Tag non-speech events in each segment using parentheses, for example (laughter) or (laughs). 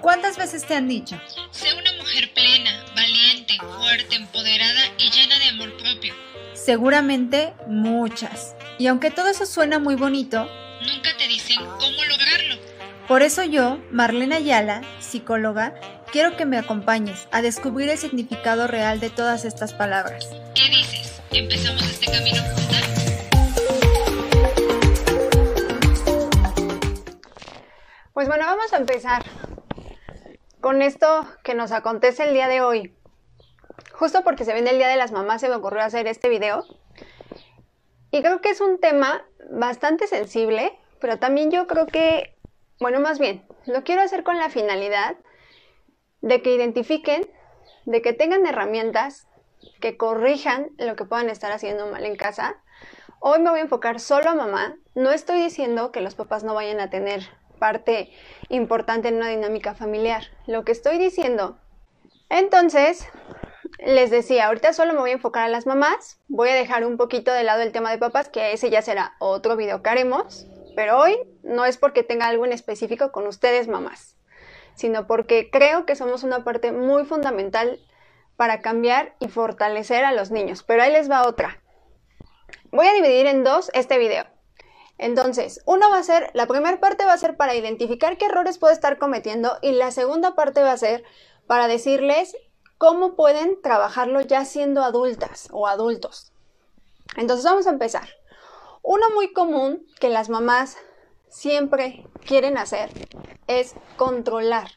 ¿Cuántas veces te han dicho? Sé una mujer plena, valiente, fuerte, empoderada y llena de amor propio. Seguramente muchas. Y aunque todo eso suena muy bonito, Nunca te dicen cómo lograrlo. por eso yo, Marlena Ayala, psicóloga, quiero que me acompañes a descubrir el significado real de todas estas palabras. ¿Qué dices? ¿Empezamos este camino Pues bueno, vamos a empezar con esto que nos acontece el día de hoy. Justo porque se viene el Día de las Mamás se me ocurrió hacer este video. Y creo que es un tema bastante sensible, pero también yo creo que, bueno, más bien, lo quiero hacer con la finalidad de que identifiquen, de que tengan herramientas que corrijan lo que puedan estar haciendo mal en casa. Hoy me voy a enfocar solo a mamá. No estoy diciendo que los papás no vayan a tener parte importante en una dinámica familiar. Lo que estoy diciendo. Entonces, les decía, ahorita solo me voy a enfocar a las mamás. Voy a dejar un poquito de lado el tema de papás, que ese ya será otro video que haremos. Pero hoy no es porque tenga algo en específico con ustedes, mamás, sino porque creo que somos una parte muy fundamental para cambiar y fortalecer a los niños. Pero ahí les va otra. Voy a dividir en dos este video. Entonces, uno va a ser, la primera parte va a ser para identificar qué errores puedo estar cometiendo y la segunda parte va a ser para decirles cómo pueden trabajarlo ya siendo adultas o adultos. Entonces vamos a empezar. Uno muy común que las mamás siempre quieren hacer es controlar.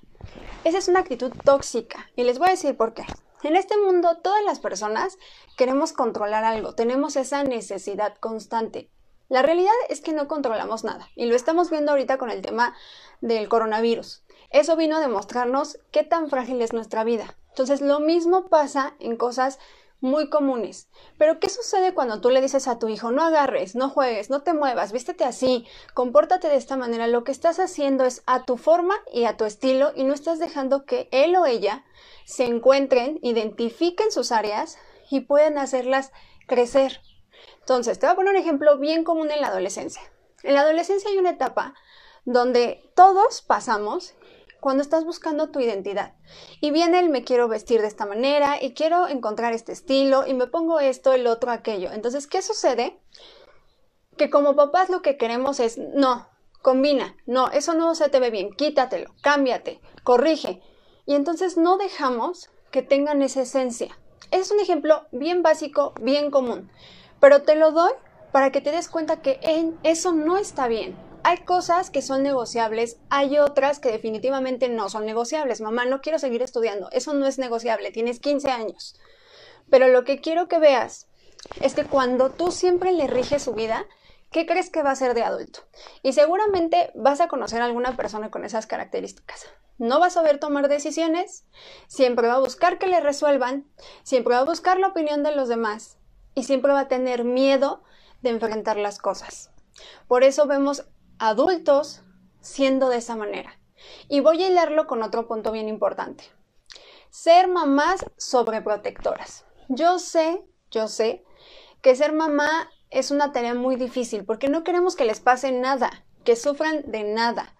Esa es una actitud tóxica y les voy a decir por qué. En este mundo todas las personas queremos controlar algo, tenemos esa necesidad constante. La realidad es que no controlamos nada y lo estamos viendo ahorita con el tema del coronavirus. Eso vino a demostrarnos qué tan frágil es nuestra vida. Entonces lo mismo pasa en cosas muy comunes. Pero ¿qué sucede cuando tú le dices a tu hijo, no agarres, no juegues, no te muevas, vístete así, compórtate de esta manera? Lo que estás haciendo es a tu forma y a tu estilo y no estás dejando que él o ella se encuentren, identifiquen sus áreas y puedan hacerlas crecer. Entonces, te voy a poner un ejemplo bien común en la adolescencia. En la adolescencia hay una etapa donde todos pasamos cuando estás buscando tu identidad. Y viene el me quiero vestir de esta manera y quiero encontrar este estilo y me pongo esto, el otro, aquello. Entonces, ¿qué sucede? Que como papás lo que queremos es, no, combina, no, eso no se te ve bien, quítatelo, cámbiate, corrige. Y entonces no dejamos que tengan esa esencia. Es un ejemplo bien básico, bien común, pero te lo doy para que te des cuenta que en eso no está bien. Hay cosas que son negociables, hay otras que definitivamente no son negociables. Mamá, no quiero seguir estudiando, eso no es negociable, tienes 15 años. Pero lo que quiero que veas es que cuando tú siempre le riges su vida, ¿qué crees que va a ser de adulto? Y seguramente vas a conocer a alguna persona con esas características. No va a saber tomar decisiones, siempre va a buscar que le resuelvan, siempre va a buscar la opinión de los demás y siempre va a tener miedo de enfrentar las cosas. Por eso vemos adultos siendo de esa manera. Y voy a hilarlo con otro punto bien importante. Ser mamás sobreprotectoras. Yo sé, yo sé que ser mamá es una tarea muy difícil porque no queremos que les pase nada, que sufran de nada.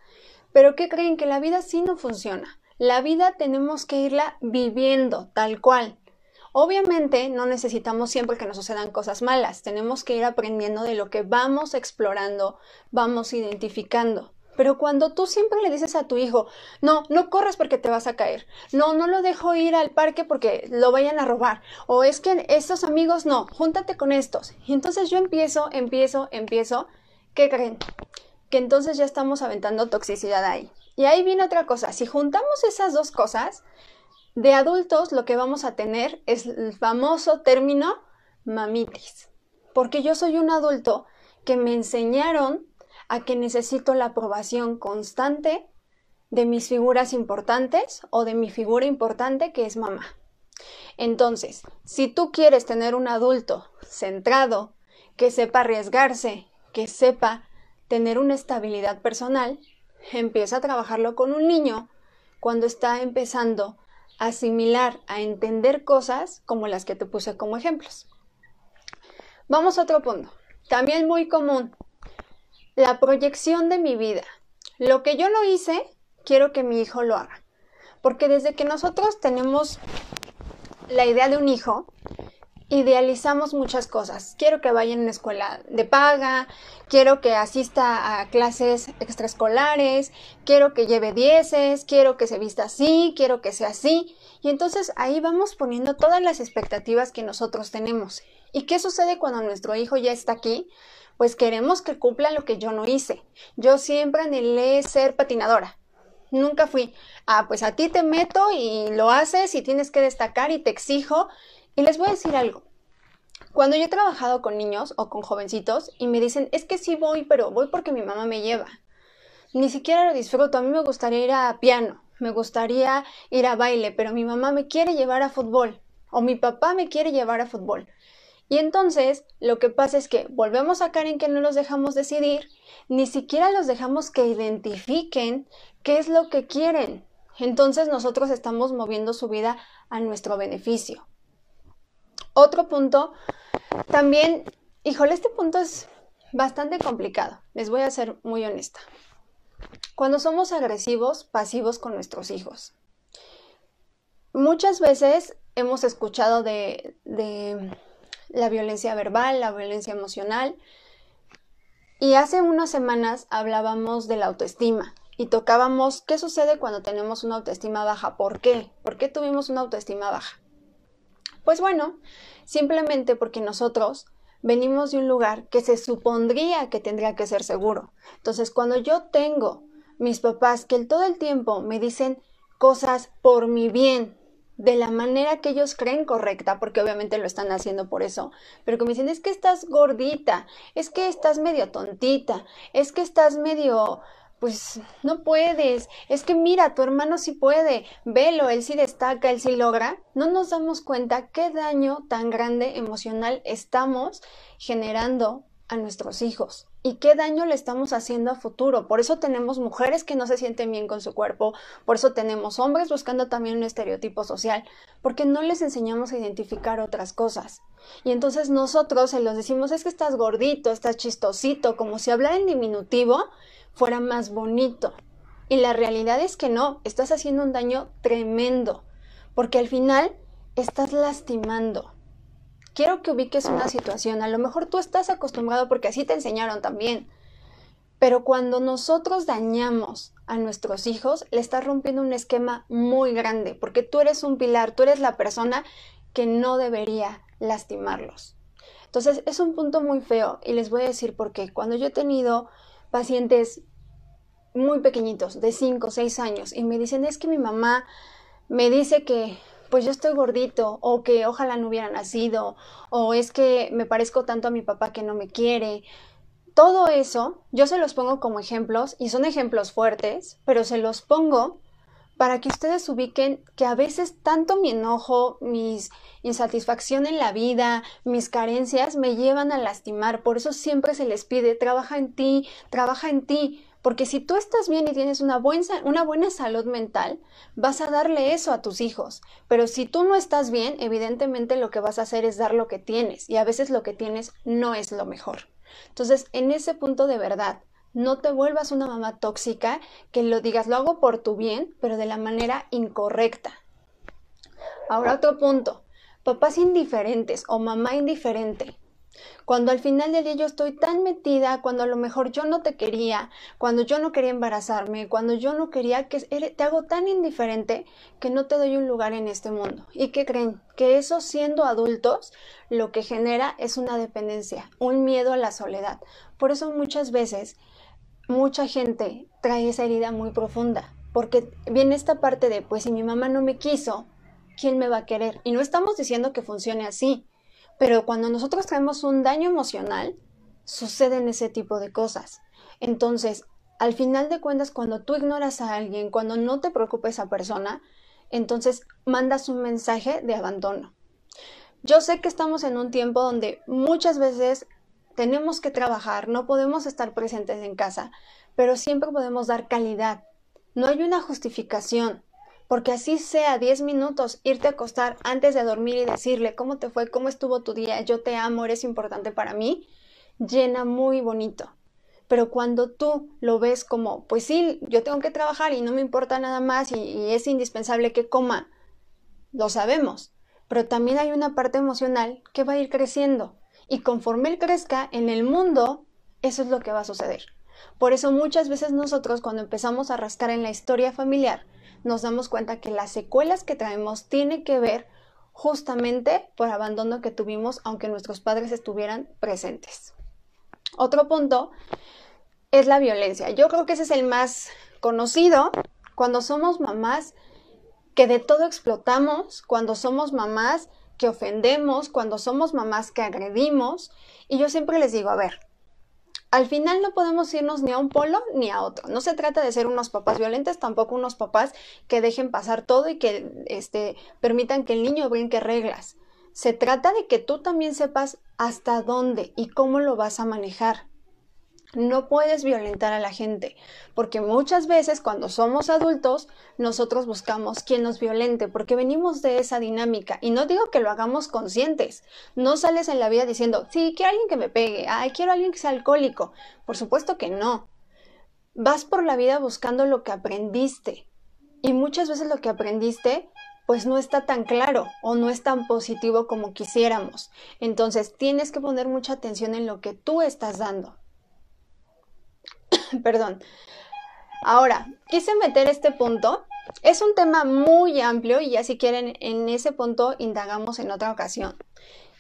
Pero ¿qué creen? Que la vida sí no funciona. La vida tenemos que irla viviendo tal cual. Obviamente no necesitamos siempre que nos sucedan cosas malas, tenemos que ir aprendiendo de lo que vamos explorando, vamos identificando. Pero cuando tú siempre le dices a tu hijo, no, no corres porque te vas a caer, no, no lo dejo ir al parque porque lo vayan a robar, o es que estos amigos no, júntate con estos. Y entonces yo empiezo, empiezo, empiezo, ¿qué creen? Que entonces ya estamos aventando toxicidad ahí. Y ahí viene otra cosa, si juntamos esas dos cosas, de adultos lo que vamos a tener es el famoso término mamitis. Porque yo soy un adulto que me enseñaron a que necesito la aprobación constante de mis figuras importantes o de mi figura importante que es mamá. Entonces, si tú quieres tener un adulto centrado, que sepa arriesgarse, que sepa tener una estabilidad personal, empieza a trabajarlo con un niño cuando está empezando asimilar, a entender cosas como las que te puse como ejemplos. Vamos a otro punto, también muy común, la proyección de mi vida. lo que yo no hice, quiero que mi hijo lo haga. Porque desde que nosotros tenemos la idea de un hijo, idealizamos muchas cosas. Quiero que vaya en una escuela de paga, quiero que asista a clases extraescolares, quiero que lleve dieces, quiero que se vista así, quiero que sea así. Y entonces ahí vamos poniendo todas las expectativas que nosotros tenemos. ¿Y qué sucede cuando nuestro hijo ya está aquí? Pues queremos que cumpla lo que yo no hice. Yo siempre anhelé ser patinadora. Nunca fui, ah, pues a ti te meto y lo haces y tienes que destacar y te exijo y les voy a decir algo. Cuando yo he trabajado con niños o con jovencitos y me dicen, es que sí voy, pero voy porque mi mamá me lleva. Ni siquiera lo disfruto. A mí me gustaría ir a piano, me gustaría ir a baile, pero mi mamá me quiere llevar a fútbol o mi papá me quiere llevar a fútbol. Y entonces lo que pasa es que volvemos a caer en que no los dejamos decidir, ni siquiera los dejamos que identifiquen qué es lo que quieren. Entonces nosotros estamos moviendo su vida a nuestro beneficio. Otro punto, también, híjole, este punto es bastante complicado, les voy a ser muy honesta. Cuando somos agresivos, pasivos con nuestros hijos. Muchas veces hemos escuchado de, de la violencia verbal, la violencia emocional, y hace unas semanas hablábamos de la autoestima y tocábamos qué sucede cuando tenemos una autoestima baja. ¿Por qué? ¿Por qué tuvimos una autoestima baja? Pues bueno, simplemente porque nosotros venimos de un lugar que se supondría que tendría que ser seguro. Entonces, cuando yo tengo mis papás que todo el tiempo me dicen cosas por mi bien, de la manera que ellos creen correcta, porque obviamente lo están haciendo por eso, pero que me dicen, es que estás gordita, es que estás medio tontita, es que estás medio pues no puedes, es que mira, tu hermano sí puede, velo, él sí destaca, él sí logra, no nos damos cuenta qué daño tan grande emocional estamos generando a nuestros hijos y qué daño le estamos haciendo a futuro. Por eso tenemos mujeres que no se sienten bien con su cuerpo, por eso tenemos hombres buscando también un estereotipo social, porque no les enseñamos a identificar otras cosas. Y entonces nosotros se los decimos es que estás gordito, estás chistosito, como si hablara en diminutivo, fuera más bonito. Y la realidad es que no, estás haciendo un daño tremendo, porque al final estás lastimando. Quiero que ubiques una situación, a lo mejor tú estás acostumbrado porque así te enseñaron también, pero cuando nosotros dañamos a nuestros hijos, le estás rompiendo un esquema muy grande, porque tú eres un pilar, tú eres la persona que no debería lastimarlos. Entonces es un punto muy feo y les voy a decir por qué. Cuando yo he tenido pacientes muy pequeñitos, de 5 o 6 años, y me dicen, es que mi mamá me dice que pues yo estoy gordito, o que ojalá no hubiera nacido, o es que me parezco tanto a mi papá que no me quiere. Todo eso yo se los pongo como ejemplos, y son ejemplos fuertes, pero se los pongo para que ustedes ubiquen que a veces tanto mi enojo, mis insatisfacción en la vida, mis carencias me llevan a lastimar. Por eso siempre se les pide, trabaja en ti, trabaja en ti. Porque si tú estás bien y tienes una una buena salud mental, vas a darle eso a tus hijos. Pero si tú no estás bien, evidentemente lo que vas a hacer es dar lo que tienes. Y a veces lo que tienes no es lo mejor. Entonces, en ese punto de verdad, no te vuelvas una mamá tóxica que lo digas, lo hago por tu bien, pero de la manera incorrecta. Ahora otro punto, papás indiferentes o mamá indiferente. Cuando al final del día yo estoy tan metida, cuando a lo mejor yo no te quería, cuando yo no quería embarazarme, cuando yo no quería que te hago tan indiferente que no te doy un lugar en este mundo. ¿Y qué creen? Que eso siendo adultos lo que genera es una dependencia, un miedo a la soledad. Por eso muchas veces mucha gente trae esa herida muy profunda, porque viene esta parte de, pues si mi mamá no me quiso, ¿quién me va a querer? Y no estamos diciendo que funcione así, pero cuando nosotros traemos un daño emocional, suceden ese tipo de cosas. Entonces, al final de cuentas, cuando tú ignoras a alguien, cuando no te preocupa esa persona, entonces mandas un mensaje de abandono. Yo sé que estamos en un tiempo donde muchas veces tenemos que trabajar, no podemos estar presentes en casa, pero siempre podemos dar calidad. No hay una justificación, porque así sea 10 minutos, irte a acostar antes de dormir y decirle cómo te fue, cómo estuvo tu día, yo te amo, eres importante para mí, llena muy bonito. Pero cuando tú lo ves como, pues sí, yo tengo que trabajar y no me importa nada más y, y es indispensable que coma, lo sabemos. Pero también hay una parte emocional que va a ir creciendo. Y conforme él crezca en el mundo, eso es lo que va a suceder. Por eso muchas veces nosotros cuando empezamos a rascar en la historia familiar, nos damos cuenta que las secuelas que traemos tienen que ver justamente por abandono que tuvimos aunque nuestros padres estuvieran presentes. Otro punto es la violencia. Yo creo que ese es el más conocido cuando somos mamás que de todo explotamos, cuando somos mamás que ofendemos, cuando somos mamás que agredimos. Y yo siempre les digo, a ver, al final no podemos irnos ni a un polo ni a otro. No se trata de ser unos papás violentos, tampoco unos papás que dejen pasar todo y que este, permitan que el niño brinque reglas. Se trata de que tú también sepas hasta dónde y cómo lo vas a manejar. No puedes violentar a la gente, porque muchas veces cuando somos adultos nosotros buscamos quien nos violente, porque venimos de esa dinámica. Y no digo que lo hagamos conscientes. No sales en la vida diciendo, sí, quiero alguien que me pegue, ay, quiero alguien que sea alcohólico. Por supuesto que no. Vas por la vida buscando lo que aprendiste. Y muchas veces lo que aprendiste pues no está tan claro o no es tan positivo como quisiéramos. Entonces tienes que poner mucha atención en lo que tú estás dando. (laughs) Perdón. Ahora, quise meter este punto. Es un tema muy amplio y ya si quieren en ese punto indagamos en otra ocasión,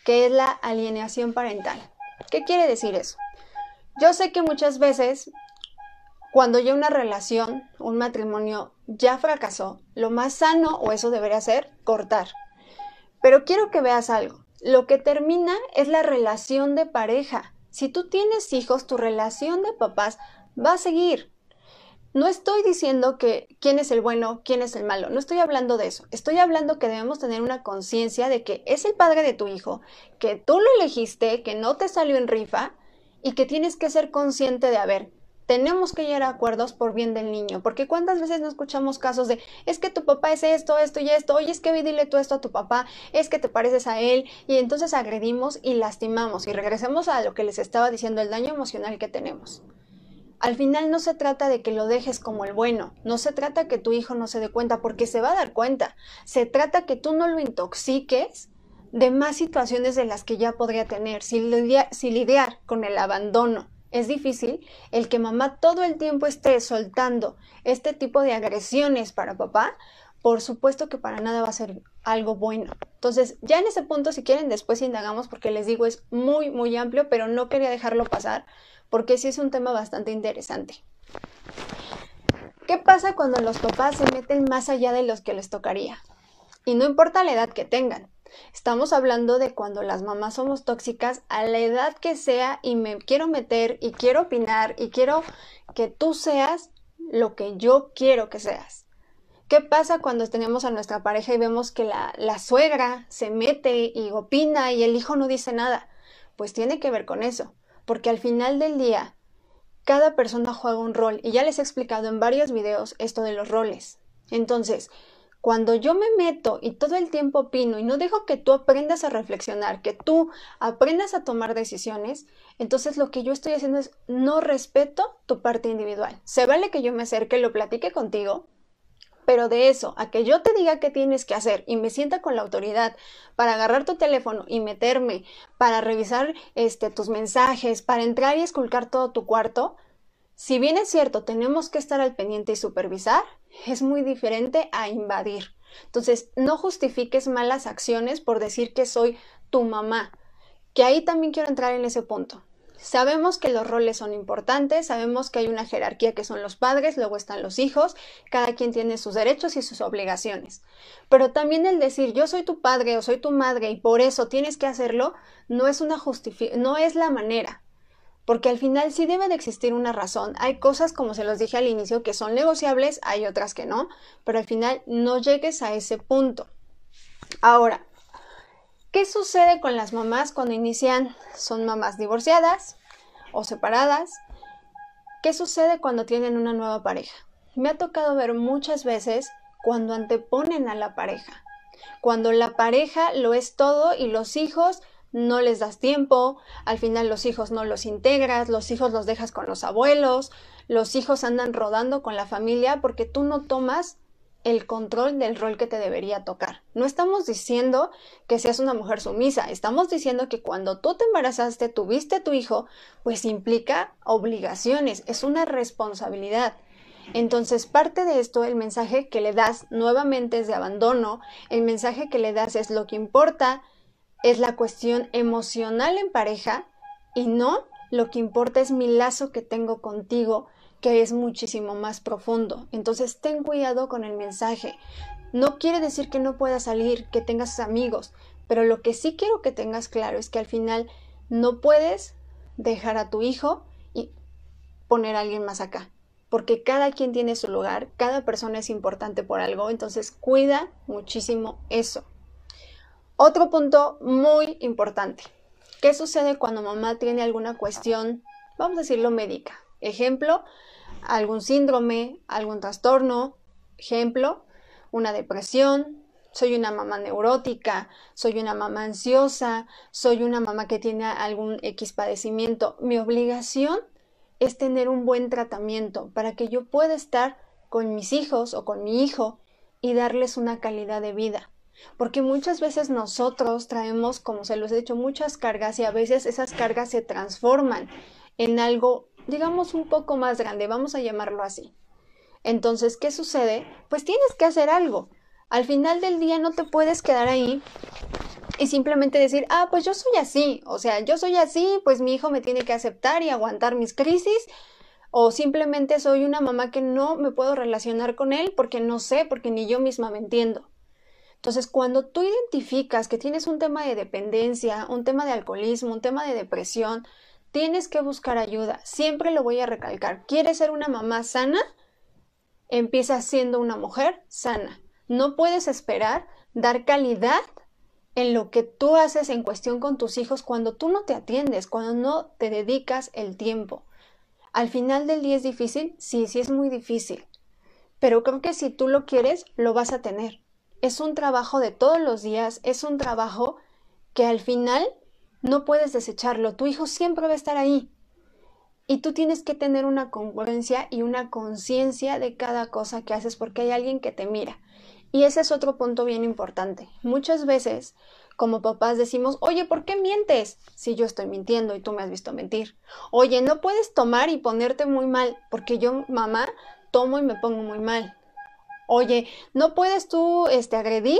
que es la alienación parental. ¿Qué quiere decir eso? Yo sé que muchas veces cuando ya una relación, un matrimonio ya fracasó, lo más sano o eso debería ser cortar. Pero quiero que veas algo. Lo que termina es la relación de pareja. Si tú tienes hijos, tu relación de papás va a seguir. No estoy diciendo que quién es el bueno, quién es el malo, no estoy hablando de eso. Estoy hablando que debemos tener una conciencia de que es el padre de tu hijo, que tú lo elegiste, que no te salió en rifa y que tienes que ser consciente de, a ver, tenemos que llegar a acuerdos por bien del niño, porque cuántas veces no escuchamos casos de, es que tu papá es esto, esto y esto, oye, es que dile tú esto a tu papá, es que te pareces a él, y entonces agredimos y lastimamos, y regresemos a lo que les estaba diciendo, el daño emocional que tenemos. Al final no se trata de que lo dejes como el bueno, no se trata que tu hijo no se dé cuenta, porque se va a dar cuenta. Se trata que tú no lo intoxiques de más situaciones de las que ya podría tener. Si, lidiar, con el abandono es difícil, el que mamá todo el tiempo esté soltando este tipo de agresiones para papá, por supuesto que para nada va a ser algo bueno. Entonces, ya en ese punto, si quieren, después indagamos, porque les digo, es muy, muy amplio, pero no quería dejarlo pasar porque sí es un tema bastante interesante. ¿Qué pasa cuando los papás se meten más allá de los que les tocaría? Y no importa la edad que tengan. Estamos hablando de cuando las mamás somos tóxicas a la edad que sea y me quiero meter y quiero opinar y quiero que tú seas lo que yo quiero que seas. ¿Qué pasa cuando tenemos a nuestra pareja y vemos que la, la suegra se mete y opina y el hijo no dice nada? Pues tiene que ver con eso porque al final del día cada persona juega un rol y ya les he explicado en varios videos esto de los roles. Entonces, cuando yo me meto y todo el tiempo opino y no dejo que tú aprendas a reflexionar, que tú aprendas a tomar decisiones, entonces lo que yo estoy haciendo es no respeto tu parte individual. Se vale que yo me acerque, lo platique contigo, pero de eso, a que yo te diga qué tienes que hacer y me sienta con la autoridad para agarrar tu teléfono y meterme, para revisar este, tus mensajes, para entrar y esculcar todo tu cuarto, si bien es cierto, tenemos que estar al pendiente y supervisar, es muy diferente a invadir. Entonces, no justifiques malas acciones por decir que soy tu mamá, que ahí también quiero entrar en ese punto. Sabemos que los roles son importantes, sabemos que hay una jerarquía que son los padres, luego están los hijos, cada quien tiene sus derechos y sus obligaciones. Pero también el decir yo soy tu padre o soy tu madre y por eso tienes que hacerlo no es una no es la manera. Porque al final sí debe de existir una razón. Hay cosas, como se los dije al inicio, que son negociables, hay otras que no, pero al final no llegues a ese punto. Ahora, ¿Qué sucede con las mamás cuando inician? Son mamás divorciadas o separadas. ¿Qué sucede cuando tienen una nueva pareja? Me ha tocado ver muchas veces cuando anteponen a la pareja, cuando la pareja lo es todo y los hijos no les das tiempo, al final los hijos no los integras, los hijos los dejas con los abuelos, los hijos andan rodando con la familia porque tú no tomas el control del rol que te debería tocar. No estamos diciendo que seas una mujer sumisa, estamos diciendo que cuando tú te embarazaste, tuviste a tu hijo, pues implica obligaciones, es una responsabilidad. Entonces, parte de esto, el mensaje que le das nuevamente es de abandono, el mensaje que le das es lo que importa, es la cuestión emocional en pareja y no lo que importa es mi lazo que tengo contigo, que es muchísimo más profundo. Entonces, ten cuidado con el mensaje. No quiere decir que no puedas salir, que tengas amigos, pero lo que sí quiero que tengas claro es que al final no puedes dejar a tu hijo y poner a alguien más acá porque cada quien tiene su lugar, cada persona es importante por algo, entonces cuida muchísimo eso. Otro punto muy importante. ¿Qué sucede cuando mamá tiene alguna cuestión, vamos a decirlo médica? Ejemplo, algún síndrome, algún trastorno, ejemplo, una depresión, soy una mamá neurótica, soy una mamá ansiosa, soy una mamá que tiene algún X padecimiento. Mi obligación es tener un buen tratamiento para que yo pueda estar con mis hijos o con mi hijo y darles una calidad de vida. Porque muchas veces nosotros traemos, como se los he dicho, muchas cargas y a veces esas cargas se transforman en algo, digamos, un poco más grande, vamos a llamarlo así. Entonces, ¿qué sucede? Pues tienes que hacer algo. Al final del día no te puedes quedar ahí y simplemente decir, ah, pues yo soy así, o sea, yo soy así, pues mi hijo me tiene que aceptar y aguantar mis crisis, o simplemente soy una mamá que no me puedo relacionar con él porque no sé, porque ni yo misma me entiendo. Entonces, cuando tú identificas que tienes un tema de dependencia, un tema de alcoholismo, un tema de depresión, tienes que buscar ayuda. Siempre lo voy a recalcar. ¿Quieres ser una mamá sana? Empieza siendo una mujer sana. No puedes esperar dar calidad en lo que tú haces en cuestión con tus hijos cuando tú no te atiendes, cuando no te dedicas el tiempo. Al final del día es difícil, sí, sí es muy difícil, pero creo que si tú lo quieres, lo vas a tener. Es un trabajo de todos los días, es un trabajo que al final no puedes desecharlo, tu hijo siempre va a estar ahí. Y tú tienes que tener una congruencia y una conciencia de cada cosa que haces porque hay alguien que te mira. Y ese es otro punto bien importante. Muchas veces, como papás, decimos, oye, ¿por qué mientes? Si yo estoy mintiendo y tú me has visto mentir. Oye, no puedes tomar y ponerte muy mal, porque yo, mamá, tomo y me pongo muy mal. Oye, no puedes tú este, agredir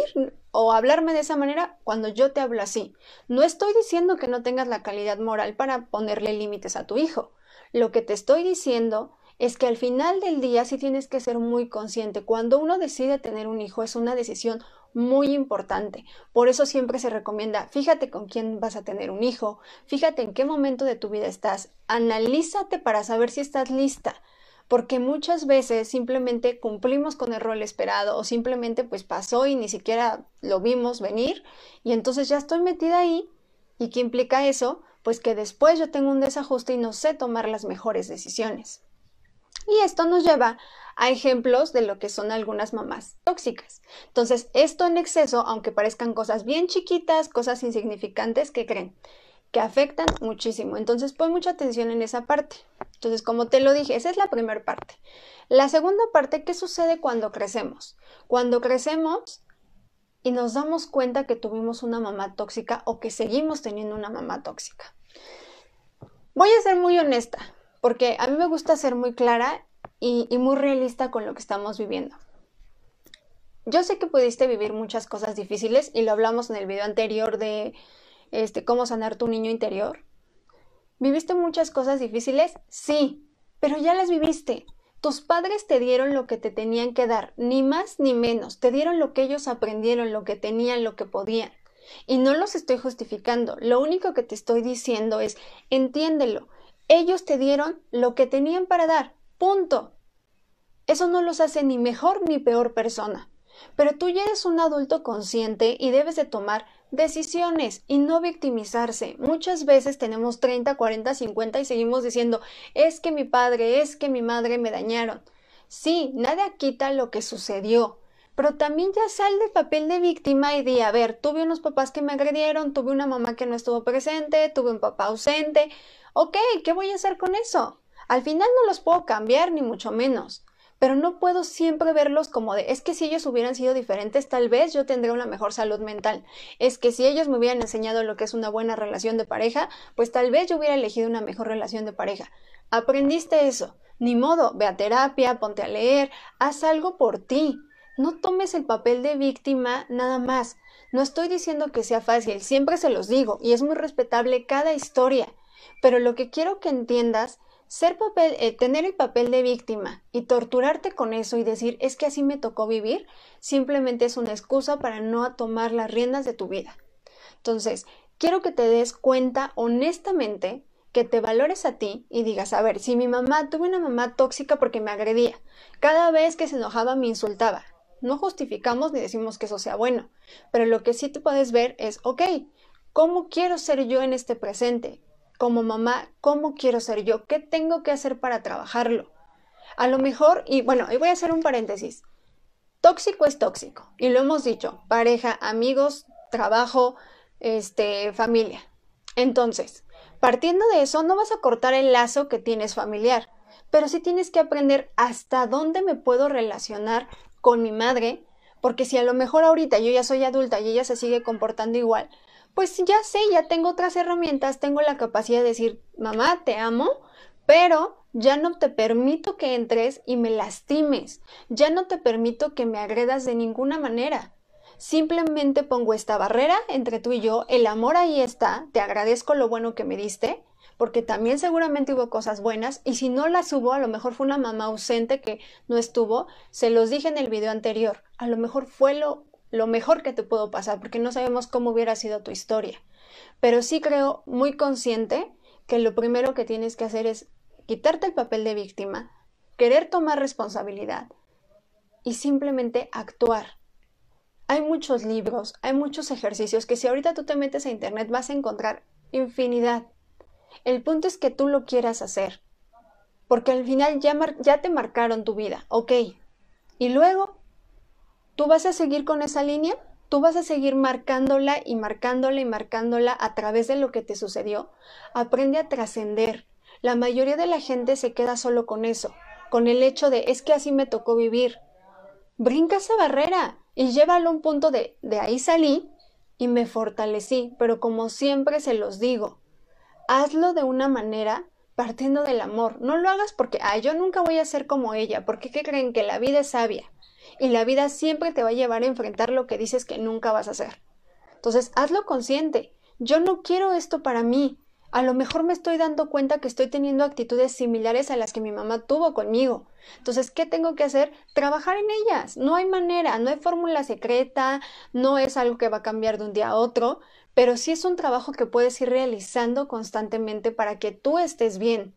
o hablarme de esa manera cuando yo te hablo así. No estoy diciendo que no tengas la calidad moral para ponerle límites a tu hijo. Lo que te estoy diciendo es que al final del día sí tienes que ser muy consciente. Cuando uno decide tener un hijo es una decisión muy importante. Por eso siempre se recomienda, fíjate con quién vas a tener un hijo, fíjate en qué momento de tu vida estás, analízate para saber si estás lista. Porque muchas veces simplemente cumplimos con el rol esperado o simplemente pues pasó y ni siquiera lo vimos venir y entonces ya estoy metida ahí. ¿Y qué implica eso? Pues que después yo tengo un desajuste y no sé tomar las mejores decisiones. Y esto nos lleva a ejemplos de lo que son algunas mamás tóxicas. Entonces, esto en exceso, aunque parezcan cosas bien chiquitas, cosas insignificantes, que creen? Que afectan muchísimo. Entonces, pon mucha atención en esa parte. Entonces, como te lo dije, esa es la primera parte. La segunda parte, ¿qué sucede cuando crecemos? Cuando crecemos y nos damos cuenta que tuvimos una mamá tóxica o que seguimos teniendo una mamá tóxica. Voy a ser muy honesta porque a mí me gusta ser muy clara y, muy realista con lo que estamos viviendo. Yo sé que pudiste vivir muchas cosas difíciles y lo hablamos en el video anterior de este, cómo sanar tu niño interior. ¿Viviste muchas cosas difíciles? Sí, pero ya las viviste. Tus padres te dieron lo que te tenían que dar, ni más ni menos. Te dieron lo que ellos aprendieron, lo que tenían, lo que podían. Y no los estoy justificando. Lo único que te estoy diciendo es, entiéndelo. Ellos te dieron lo que tenían para dar. Punto. Eso no los hace ni mejor ni peor persona. Pero tú ya eres un adulto consciente y debes de tomar decisiones y no victimizarse. Muchas veces tenemos 30, 40, 50 y seguimos diciendo es que mi padre, es que mi madre me dañaron. Sí, nada quita lo que sucedió, pero también ya sal del papel de víctima y di, a ver, tuve unos papás que me agredieron, tuve una mamá que no estuvo presente, tuve un papá ausente. Ok, ¿qué voy a hacer con eso? Al final no los puedo cambiar, ni mucho menos. Pero no puedo siempre verlos como de, es que si ellos hubieran sido diferentes, tal vez yo tendría una mejor salud mental. Es que si ellos me hubieran enseñado lo que es una buena relación de pareja, pues tal vez yo hubiera elegido una mejor relación de pareja. Aprendiste eso. Ni modo, ve a terapia, ponte a leer, haz algo por ti. No tomes el papel de víctima nada más. No estoy diciendo que sea fácil, siempre se los digo, y es muy respetable cada historia. Pero lo que quiero que entiendas, ser papel, eh, tener el papel de víctima y torturarte con eso y decir es que así me tocó vivir, simplemente es una excusa para no tomar las riendas de tu vida. Entonces, quiero que te des cuenta honestamente que te valores a ti y digas, a ver, si mi mamá tuve una mamá tóxica porque me agredía, cada vez que se enojaba me insultaba, no justificamos ni decimos que eso sea bueno, pero lo que sí te puedes ver es, ok, ¿cómo quiero ser yo en este presente? Como mamá, ¿cómo quiero ser yo? ¿Qué tengo que hacer para trabajarlo? A lo mejor, y bueno, y voy a hacer un paréntesis. Tóxico es tóxico, y lo hemos dicho, pareja, amigos, trabajo, este, familia. Entonces, partiendo de eso, no vas a cortar el lazo que tienes familiar, pero sí tienes que aprender hasta dónde me puedo relacionar con mi madre, porque si a lo mejor ahorita yo ya soy adulta y ella se sigue comportando igual, pues ya sé, ya tengo otras herramientas, tengo la capacidad de decir, mamá, te amo, pero ya no te permito que entres y me lastimes, ya no te permito que me agredas de ninguna manera. Simplemente pongo esta barrera entre tú y yo, el amor ahí está, te agradezco lo bueno que me diste, porque también seguramente hubo cosas buenas y si no las hubo, a lo mejor fue una mamá ausente que no estuvo, se los dije en el video anterior, a lo mejor fue lo, lo mejor que te pudo pasar, porque no sabemos cómo hubiera sido tu historia. Pero sí creo muy consciente que lo primero que tienes que hacer es quitarte el papel de víctima, querer tomar responsabilidad y simplemente actuar. Hay muchos libros, hay muchos ejercicios que si ahorita tú te metes a internet vas a encontrar infinidad. El punto es que tú lo quieras hacer. Porque al final ya, ya te marcaron tu vida, ok. Y luego, ¿tú vas a seguir con esa línea? ¿Tú vas a seguir marcándola y marcándola y marcándola a través de lo que te sucedió? Aprende a trascender. La mayoría de la gente se queda solo con eso, con el hecho de es que así me tocó vivir. Brinca esa barrera y llévalo a un punto de de ahí salí y me fortalecí, pero como siempre se los digo, hazlo de una manera partiendo del amor. No lo hagas porque, ay, yo nunca voy a ser como ella, porque ¿qué creen? Que la vida es sabia y la vida siempre te va a llevar a enfrentar lo que dices que nunca vas a hacer. Entonces, hazlo consciente. Yo no quiero esto para mí. A lo mejor me estoy dando cuenta que estoy teniendo actitudes similares a las que mi mamá tuvo conmigo. Entonces, ¿qué tengo que hacer? Trabajar en ellas. No hay manera, no hay fórmula secreta, no es algo que va a cambiar de un día a otro, pero sí es un trabajo que puedes ir realizando constantemente para que tú estés bien.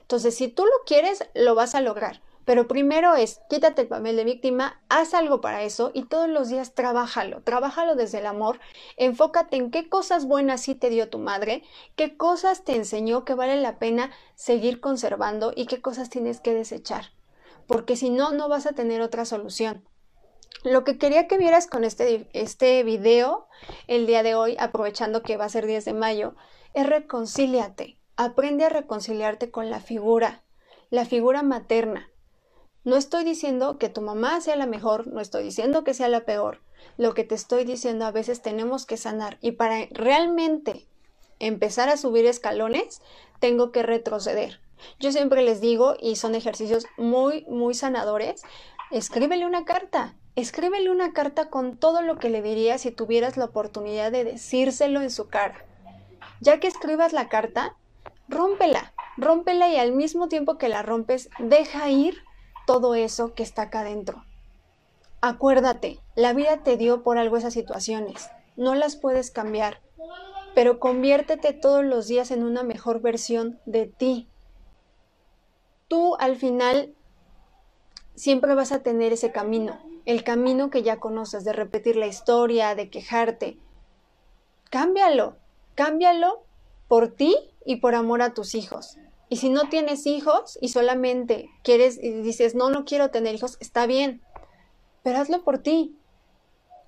Entonces, si tú lo quieres, lo vas a lograr. Pero primero es, quítate el papel de víctima, haz algo para eso y todos los días trabájalo, trabájalo desde el amor, enfócate en qué cosas buenas sí te dio tu madre, qué cosas te enseñó que vale la pena seguir conservando y qué cosas tienes que desechar, porque si no, no vas a tener otra solución. Lo que quería que vieras con este, este video el día de hoy, aprovechando que va a ser 10 de mayo, es reconcíliate. Aprende a reconciliarte con la figura, la figura materna. No estoy diciendo que tu mamá sea la mejor, no estoy diciendo que sea la peor. Lo que te estoy diciendo a veces tenemos que sanar y para realmente empezar a subir escalones, tengo que retroceder. Yo siempre les digo, y son ejercicios muy, muy sanadores, escríbele una carta, Escríbele una carta con todo lo que le dirías si tuvieras la oportunidad de decírselo en su cara. Ya que escribas la carta, rómpela, rómpela y al mismo tiempo que la rompes, deja ir todo eso que está acá adentro. Acuérdate, la vida te dio por algo esas situaciones, no las puedes cambiar, pero conviértete todos los días en una mejor versión de ti. Tú al final siempre vas a tener ese camino, el camino que ya conoces, de repetir la historia, de quejarte. Cámbialo, cámbialo por ti y por amor a tus hijos. Y si no tienes hijos y solamente quieres y dices, no, no quiero tener hijos, está bien. pero hazlo por ti.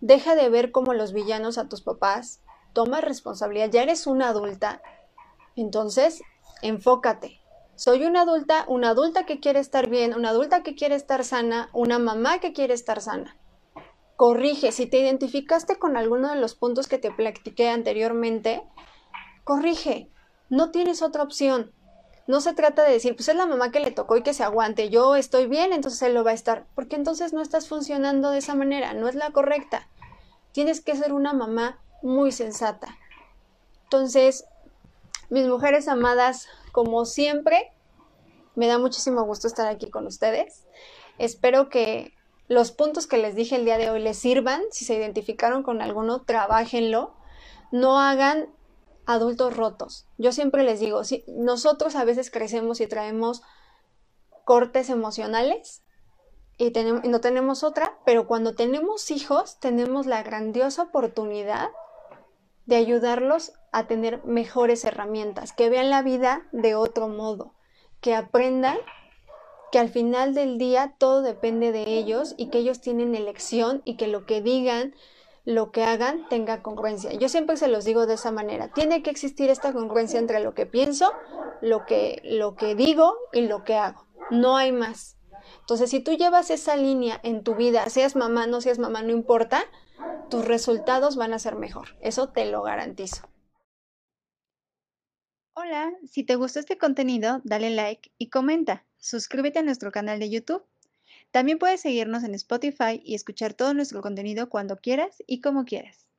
Deja de ver como los villanos a tus papás, toma responsabilidad, ya eres una adulta, entonces enfócate. Soy una adulta, una adulta que quiere estar bien, una adulta que quiere estar sana, una mamá que quiere estar sana. Corrige, si te identificaste con alguno de los puntos que te platiqué anteriormente, corrige, no tienes otra opción. No se trata de decir, pues es la mamá que le tocó y que se aguante, yo estoy bien, entonces él lo va a estar, porque entonces no estás funcionando de esa manera, no es la correcta. Tienes que ser una mamá muy sensata. Entonces, mis mujeres amadas, como siempre, me da muchísimo gusto estar aquí con ustedes. Espero que los puntos que les dije el día de hoy les sirvan. Si se identificaron con alguno, trabajenlo. No hagan adultos rotos. Yo siempre les digo, si nosotros a veces crecemos y traemos cortes emocionales y, tenemos, y no tenemos otra, pero cuando tenemos hijos tenemos la grandiosa oportunidad de ayudarlos a tener mejores herramientas, que vean la vida de otro modo, que aprendan que al final del día todo depende de ellos y que ellos tienen elección y que lo que digan, lo que hagan tenga congruencia. Yo siempre se los digo de esa manera. Tiene que existir esta congruencia entre lo que pienso, lo que, lo que digo y lo que hago. No hay más. Entonces, si tú llevas esa línea en tu vida, seas mamá, no seas mamá, no importa, tus resultados van a ser mejor. Eso te lo garantizo. Hola, si te gustó este contenido, dale like y comenta. Suscríbete a nuestro canal de YouTube también puedes seguirnos en Spotify y escuchar todo nuestro contenido cuando quieras y como quieras.